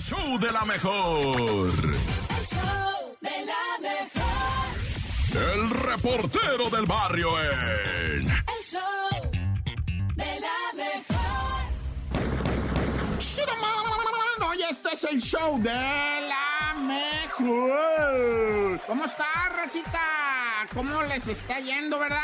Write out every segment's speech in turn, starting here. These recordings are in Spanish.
show de la mejor. El show de la mejor. El reportero del barrio en. El show de la mejor. Oye, este es el show de la mejor. ¿Cómo está, racita? ¿Cómo les está yendo, verdad?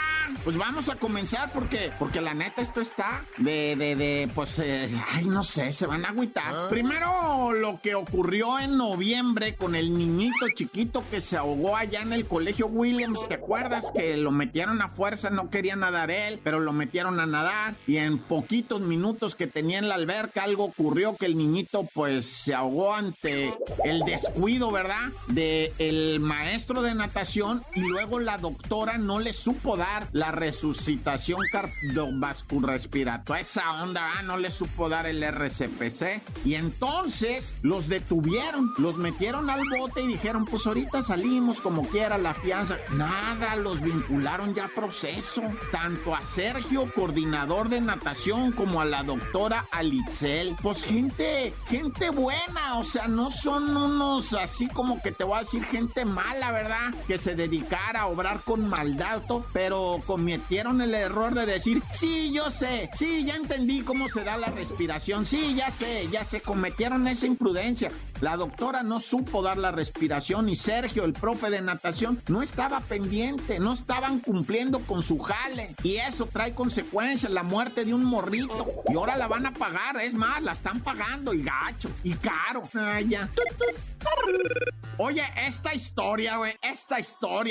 Pues vamos a comenzar porque, porque la neta esto está de, de, de, pues, eh, ay, no sé, se van a agüitar. Primero, lo que ocurrió en noviembre con el niñito chiquito que se ahogó allá en el colegio Williams. ¿Te acuerdas que lo metieron a fuerza? No quería nadar él, pero lo metieron a nadar y en poquitos minutos que tenía en la alberca algo ocurrió que el niñito, pues, se ahogó ante el descuido, ¿verdad? De el maestro de natación y luego la doctora no le supo dar la resucitación cardiovascular Esa onda, ¿ah? no le supo dar el RCPC. Y entonces los detuvieron, los metieron al bote y dijeron, pues ahorita salimos como quiera la fianza. Nada, los vincularon ya a proceso. Tanto a Sergio, coordinador de natación, como a la doctora Alitzel. Pues gente, gente buena, o sea, no son unos así como que te voy a decir gente mala, ¿verdad? Que se dedicara a obrar con maldad, pero cometieron el error de decir, sí, yo sé, sí, ya entendí cómo se da la respiración, sí, ya sé, ya se cometieron esa imprudencia. La doctora no supo dar la respiración y Sergio, el profe de natación, no estaba pendiente, no estaban cumpliendo con su jale. Y eso trae consecuencias, la muerte de un morrito. Y ahora la van a pagar, es más, la están pagando y gacho, y caro. Ay, ya. Oye, esta historia, güey, esta historia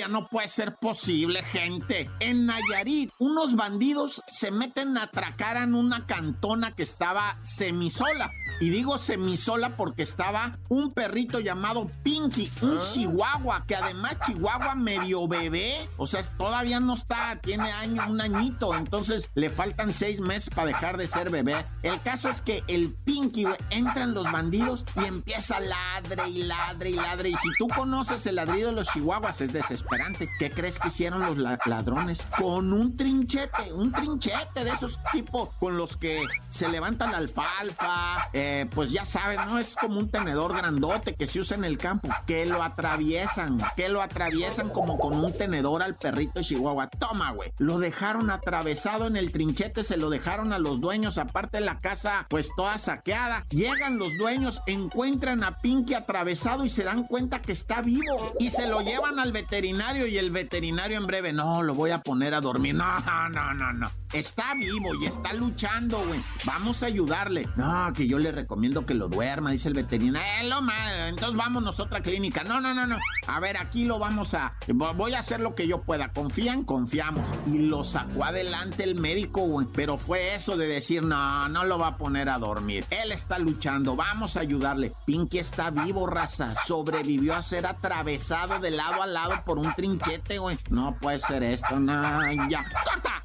no puede ser posible, gente. En Nayarit, unos bandidos se meten a atracar en una cantona que estaba semisola. Y digo semisola porque estaba un perrito llamado Pinky, un chihuahua, que además chihuahua medio bebé, o sea, todavía no está, tiene año, un añito, entonces le faltan seis meses para dejar de ser bebé. El caso es que el Pinky, güey, entran los bandidos y empieza ladre y ladre y ladre. Y si tú conoces el ladrido de los chihuahuas, es desesperante. ¿Qué crees que hicieron los la- ladrones? Con un trinchete, un trinchete de esos tipos con los que se levantan la alfalfa, eh, pues ya sabes, ¿no? Es como un tenedor grandote que se usa en el campo, que lo atraviesan, que lo atraviesan como con un tenedor al perrito de Chihuahua. Toma, güey. Lo dejaron atravesado en el trinchete, se lo dejaron a los dueños, aparte la casa, pues toda saqueada. Llegan los dueños, encuentran a Pinky atravesado y se dan cuenta que está vivo. Y se lo llevan al veterinario y el veterinario en breve, no, lo voy a poner a dormir. No, no, no, no. Está vivo y está luchando, güey. Vamos a ayudarle. No, que yo le recomiendo que lo duerma, dice el veterinario. Eh, lo mal, entonces vámonos a otra clínica. No, no, no, no. A ver, aquí lo vamos a... Voy a hacer lo que yo pueda. ¿Confían? Confiamos. Y lo sacó adelante el médico, güey. Pero fue eso de decir, no, no lo va a poner a dormir. Él está luchando, vamos a ayudarle. Pinky está vivo, raza. Sobrevivió a ser atravesado de lado a lado por un trinchete, güey. No puede ser esto, no, ya. ¡Corta!